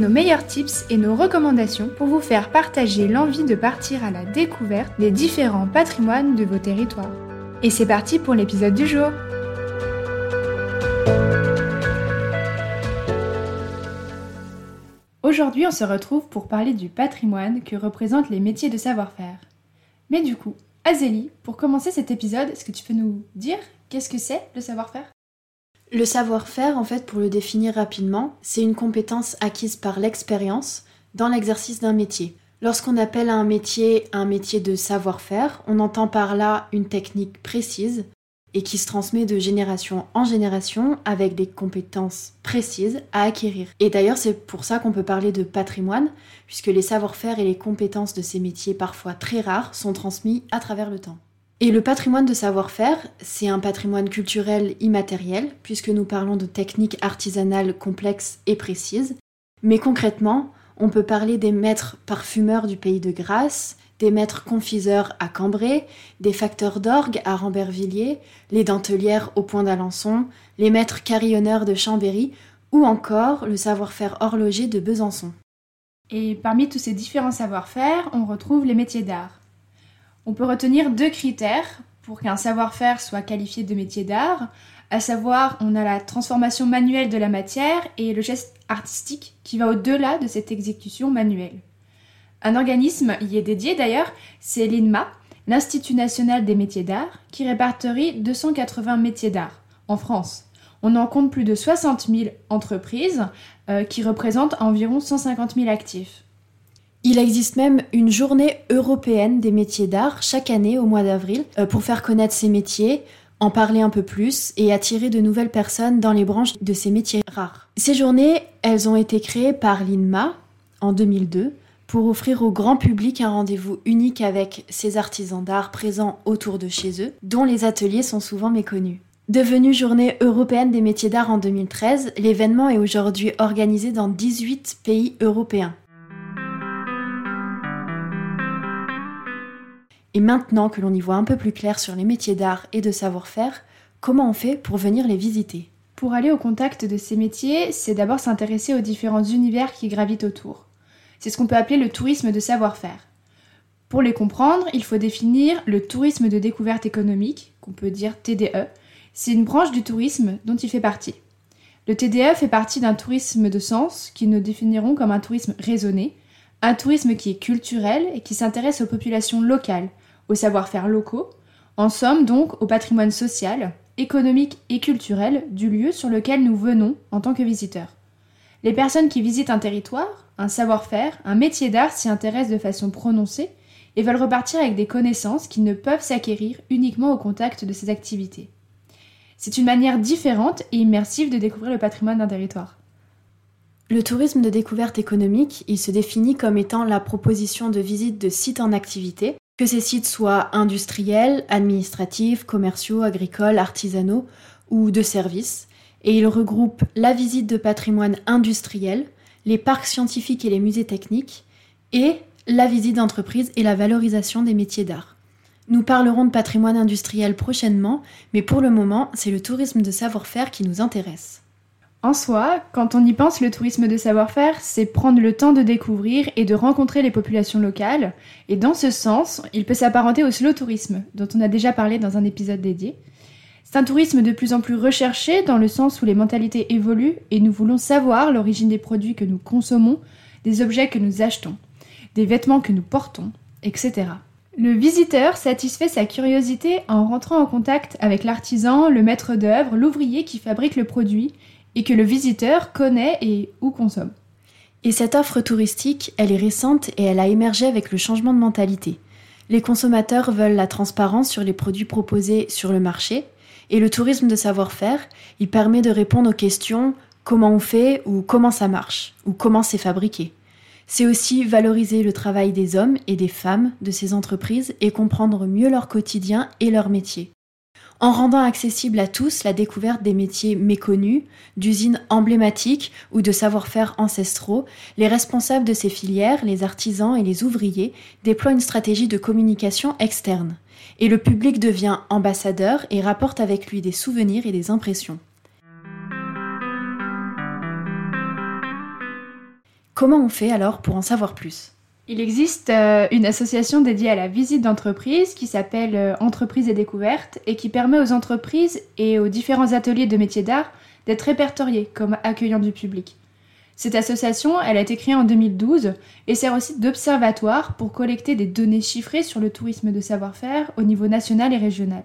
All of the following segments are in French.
nos meilleurs tips et nos recommandations pour vous faire partager l'envie de partir à la découverte des différents patrimoines de vos territoires. Et c'est parti pour l'épisode du jour Aujourd'hui, on se retrouve pour parler du patrimoine que représentent les métiers de savoir-faire. Mais du coup, Azélie, pour commencer cet épisode, est-ce que tu peux nous dire qu'est-ce que c'est le savoir-faire? Le savoir-faire, en fait, pour le définir rapidement, c'est une compétence acquise par l'expérience dans l'exercice d'un métier. Lorsqu'on appelle un métier un métier de savoir-faire, on entend par là une technique précise et qui se transmet de génération en génération avec des compétences précises à acquérir. Et d'ailleurs, c'est pour ça qu'on peut parler de patrimoine, puisque les savoir-faire et les compétences de ces métiers parfois très rares sont transmis à travers le temps. Et le patrimoine de savoir-faire, c'est un patrimoine culturel immatériel, puisque nous parlons de techniques artisanales complexes et précises. Mais concrètement, on peut parler des maîtres parfumeurs du pays de Grasse, des maîtres confiseurs à Cambrai, des facteurs d'orgue à Rambervilliers, les dentelières au Point d'Alençon, les maîtres carillonneurs de Chambéry, ou encore le savoir-faire horloger de Besançon. Et parmi tous ces différents savoir-faire, on retrouve les métiers d'art. On peut retenir deux critères pour qu'un savoir-faire soit qualifié de métier d'art, à savoir on a la transformation manuelle de la matière et le geste artistique qui va au-delà de cette exécution manuelle. Un organisme y est dédié d'ailleurs, c'est l'INMA, l'Institut national des métiers d'art, qui répertorie 280 métiers d'art en France. On en compte plus de 60 000 entreprises euh, qui représentent environ 150 000 actifs. Il existe même une journée européenne des métiers d'art chaque année au mois d'avril euh, pour faire connaître ces métiers, en parler un peu plus et attirer de nouvelles personnes dans les branches de ces métiers rares. Ces journées, elles ont été créées par l'INMA en 2002 pour offrir au grand public un rendez-vous unique avec ces artisans d'art présents autour de chez eux, dont les ateliers sont souvent méconnus. Devenue journée européenne des métiers d'art en 2013, l'événement est aujourd'hui organisé dans 18 pays européens. Et maintenant que l'on y voit un peu plus clair sur les métiers d'art et de savoir-faire, comment on fait pour venir les visiter? Pour aller au contact de ces métiers, c'est d'abord s'intéresser aux différents univers qui gravitent autour. C'est ce qu'on peut appeler le tourisme de savoir-faire. Pour les comprendre, il faut définir le tourisme de découverte économique, qu'on peut dire TDE. C'est une branche du tourisme dont il fait partie. Le TDE fait partie d'un tourisme de sens qui nous définirons comme un tourisme raisonné, un tourisme qui est culturel et qui s'intéresse aux populations locales, aux savoir-faire locaux, en somme donc au patrimoine social, économique et culturel du lieu sur lequel nous venons en tant que visiteurs. Les personnes qui visitent un territoire, un savoir-faire, un métier d'art s'y intéressent de façon prononcée et veulent repartir avec des connaissances qui ne peuvent s'acquérir uniquement au contact de ces activités. C'est une manière différente et immersive de découvrir le patrimoine d'un territoire. Le tourisme de découverte économique, il se définit comme étant la proposition de visite de sites en activité que ces sites soient industriels, administratifs, commerciaux, agricoles, artisanaux ou de services, et il regroupe la visite de patrimoine industriel, les parcs scientifiques et les musées techniques, et la visite d'entreprise et la valorisation des métiers d'art. Nous parlerons de patrimoine industriel prochainement, mais pour le moment, c'est le tourisme de savoir-faire qui nous intéresse. En soi, quand on y pense, le tourisme de savoir-faire, c'est prendre le temps de découvrir et de rencontrer les populations locales. Et dans ce sens, il peut s'apparenter au slow tourisme, dont on a déjà parlé dans un épisode dédié. C'est un tourisme de plus en plus recherché dans le sens où les mentalités évoluent et nous voulons savoir l'origine des produits que nous consommons, des objets que nous achetons, des vêtements que nous portons, etc. Le visiteur satisfait sa curiosité en rentrant en contact avec l'artisan, le maître d'œuvre, l'ouvrier qui fabrique le produit et que le visiteur connaît et ou consomme. Et cette offre touristique, elle est récente et elle a émergé avec le changement de mentalité. Les consommateurs veulent la transparence sur les produits proposés sur le marché, et le tourisme de savoir-faire, il permet de répondre aux questions comment on fait? ou comment ça marche? ou comment c'est fabriqué. C'est aussi valoriser le travail des hommes et des femmes de ces entreprises et comprendre mieux leur quotidien et leur métier. En rendant accessible à tous la découverte des métiers méconnus, d'usines emblématiques ou de savoir-faire ancestraux, les responsables de ces filières, les artisans et les ouvriers déploient une stratégie de communication externe. Et le public devient ambassadeur et rapporte avec lui des souvenirs et des impressions. Comment on fait alors pour en savoir plus? Il existe euh, une association dédiée à la visite d'entreprise qui s'appelle euh, Entreprises et Découvertes et qui permet aux entreprises et aux différents ateliers de métiers d'art d'être répertoriés comme accueillants du public. Cette association, elle a été créée en 2012 et sert aussi d'observatoire pour collecter des données chiffrées sur le tourisme de savoir-faire au niveau national et régional.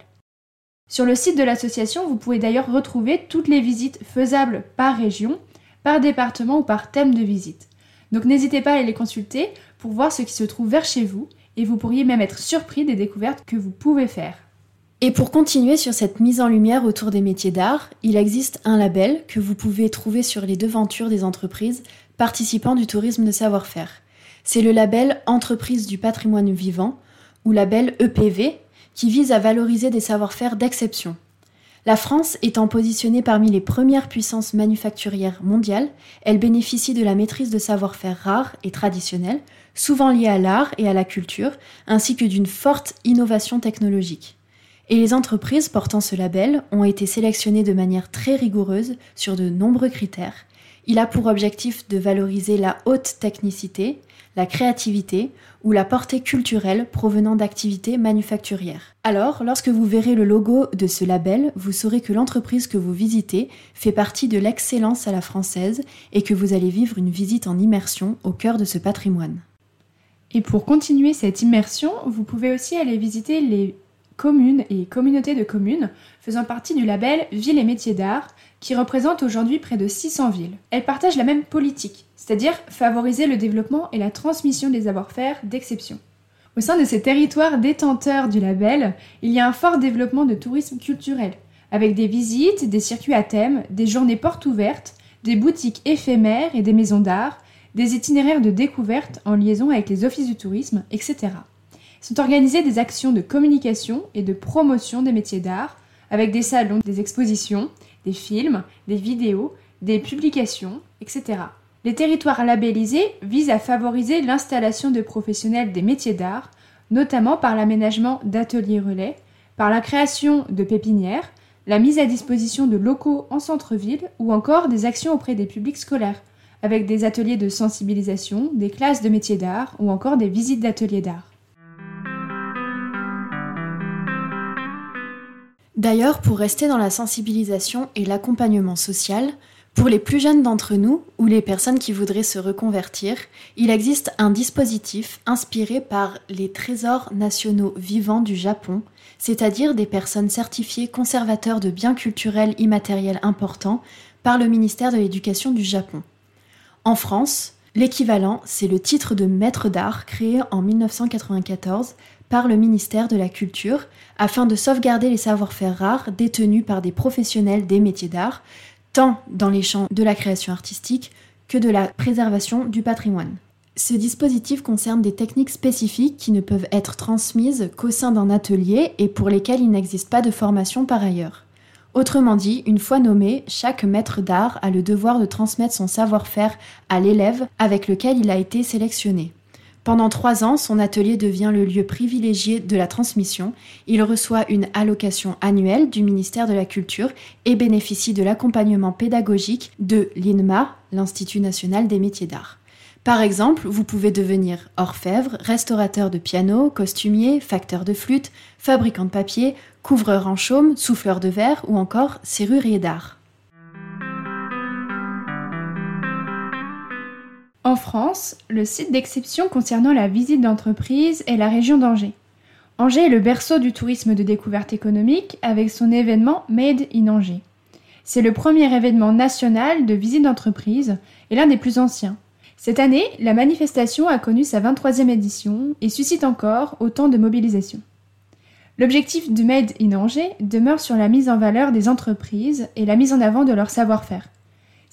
Sur le site de l'association, vous pouvez d'ailleurs retrouver toutes les visites faisables par région, par département ou par thème de visite. Donc n'hésitez pas à les consulter pour voir ce qui se trouve vers chez vous et vous pourriez même être surpris des découvertes que vous pouvez faire. Et pour continuer sur cette mise en lumière autour des métiers d'art, il existe un label que vous pouvez trouver sur les devantures des entreprises participant du tourisme de savoir-faire. C'est le label Entreprise du patrimoine vivant ou label EPV qui vise à valoriser des savoir-faire d'exception. La France étant positionnée parmi les premières puissances manufacturières mondiales, elle bénéficie de la maîtrise de savoir-faire rares et traditionnels, souvent liés à l'art et à la culture, ainsi que d'une forte innovation technologique. Et les entreprises portant ce label ont été sélectionnées de manière très rigoureuse sur de nombreux critères. Il a pour objectif de valoriser la haute technicité, la créativité ou la portée culturelle provenant d'activités manufacturières. Alors, lorsque vous verrez le logo de ce label, vous saurez que l'entreprise que vous visitez fait partie de l'excellence à la française et que vous allez vivre une visite en immersion au cœur de ce patrimoine. Et pour continuer cette immersion, vous pouvez aussi aller visiter les communes et communautés de communes faisant partie du label Ville et métiers d'art qui représente aujourd'hui près de 600 villes. Elles partagent la même politique, c'est-à-dire favoriser le développement et la transmission des savoir-faire d'exception. Au sein de ces territoires détenteurs du label, il y a un fort développement de tourisme culturel, avec des visites, des circuits à thème, des journées portes ouvertes, des boutiques éphémères et des maisons d'art, des itinéraires de découverte en liaison avec les offices du tourisme, etc. Sont organisées des actions de communication et de promotion des métiers d'art, avec des salons, des expositions, des films, des vidéos, des publications, etc. Les territoires labellisés visent à favoriser l'installation de professionnels des métiers d'art, notamment par l'aménagement d'ateliers relais, par la création de pépinières, la mise à disposition de locaux en centre-ville ou encore des actions auprès des publics scolaires, avec des ateliers de sensibilisation, des classes de métiers d'art ou encore des visites d'ateliers d'art. D'ailleurs, pour rester dans la sensibilisation et l'accompagnement social, pour les plus jeunes d'entre nous ou les personnes qui voudraient se reconvertir, il existe un dispositif inspiré par les trésors nationaux vivants du Japon, c'est-à-dire des personnes certifiées conservateurs de biens culturels immatériels importants par le ministère de l'Éducation du Japon. En France, l'équivalent, c'est le titre de maître d'art créé en 1994 par le ministère de la Culture afin de sauvegarder les savoir-faire rares détenus par des professionnels des métiers d'art, tant dans les champs de la création artistique que de la préservation du patrimoine. Ce dispositif concerne des techniques spécifiques qui ne peuvent être transmises qu'au sein d'un atelier et pour lesquelles il n'existe pas de formation par ailleurs. Autrement dit, une fois nommé, chaque maître d'art a le devoir de transmettre son savoir-faire à l'élève avec lequel il a été sélectionné. Pendant trois ans, son atelier devient le lieu privilégié de la transmission. Il reçoit une allocation annuelle du ministère de la Culture et bénéficie de l'accompagnement pédagogique de l'INMA, l'Institut national des métiers d'art. Par exemple, vous pouvez devenir orfèvre, restaurateur de piano, costumier, facteur de flûte, fabricant de papier, couvreur en chaume, souffleur de verre ou encore serrurier d'art. En France, le site d'exception concernant la visite d'entreprise est la région d'Angers. Angers est le berceau du tourisme de découverte économique avec son événement Made in Angers. C'est le premier événement national de visite d'entreprise et l'un des plus anciens. Cette année, la manifestation a connu sa 23e édition et suscite encore autant de mobilisation. L'objectif de Made in Angers demeure sur la mise en valeur des entreprises et la mise en avant de leur savoir-faire.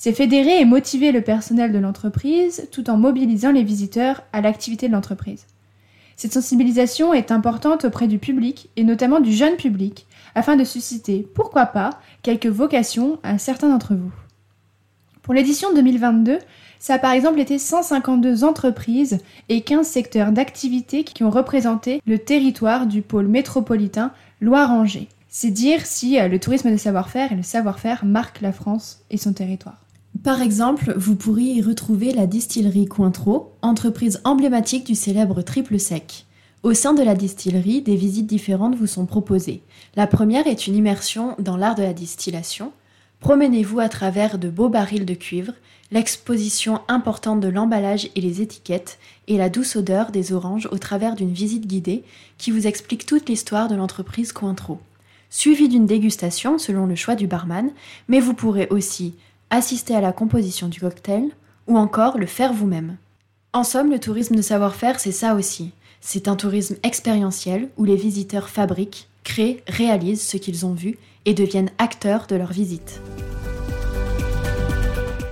C'est fédérer et motiver le personnel de l'entreprise tout en mobilisant les visiteurs à l'activité de l'entreprise. Cette sensibilisation est importante auprès du public et notamment du jeune public afin de susciter, pourquoi pas, quelques vocations à certains d'entre vous. Pour l'édition 2022, ça a par exemple été 152 entreprises et 15 secteurs d'activité qui ont représenté le territoire du pôle métropolitain Loire-Angers. C'est dire si euh, le tourisme de savoir-faire et le savoir-faire marquent la France et son territoire. Par exemple, vous pourriez y retrouver la distillerie Cointreau, entreprise emblématique du célèbre triple sec. Au sein de la distillerie, des visites différentes vous sont proposées. La première est une immersion dans l'art de la distillation. Promenez-vous à travers de beaux barils de cuivre, l'exposition importante de l'emballage et les étiquettes, et la douce odeur des oranges au travers d'une visite guidée qui vous explique toute l'histoire de l'entreprise Cointreau. Suivi d'une dégustation selon le choix du barman, mais vous pourrez aussi assister à la composition du cocktail ou encore le faire vous-même. En somme, le tourisme de savoir-faire, c'est ça aussi. C'est un tourisme expérientiel où les visiteurs fabriquent, créent, réalisent ce qu'ils ont vu et deviennent acteurs de leur visite.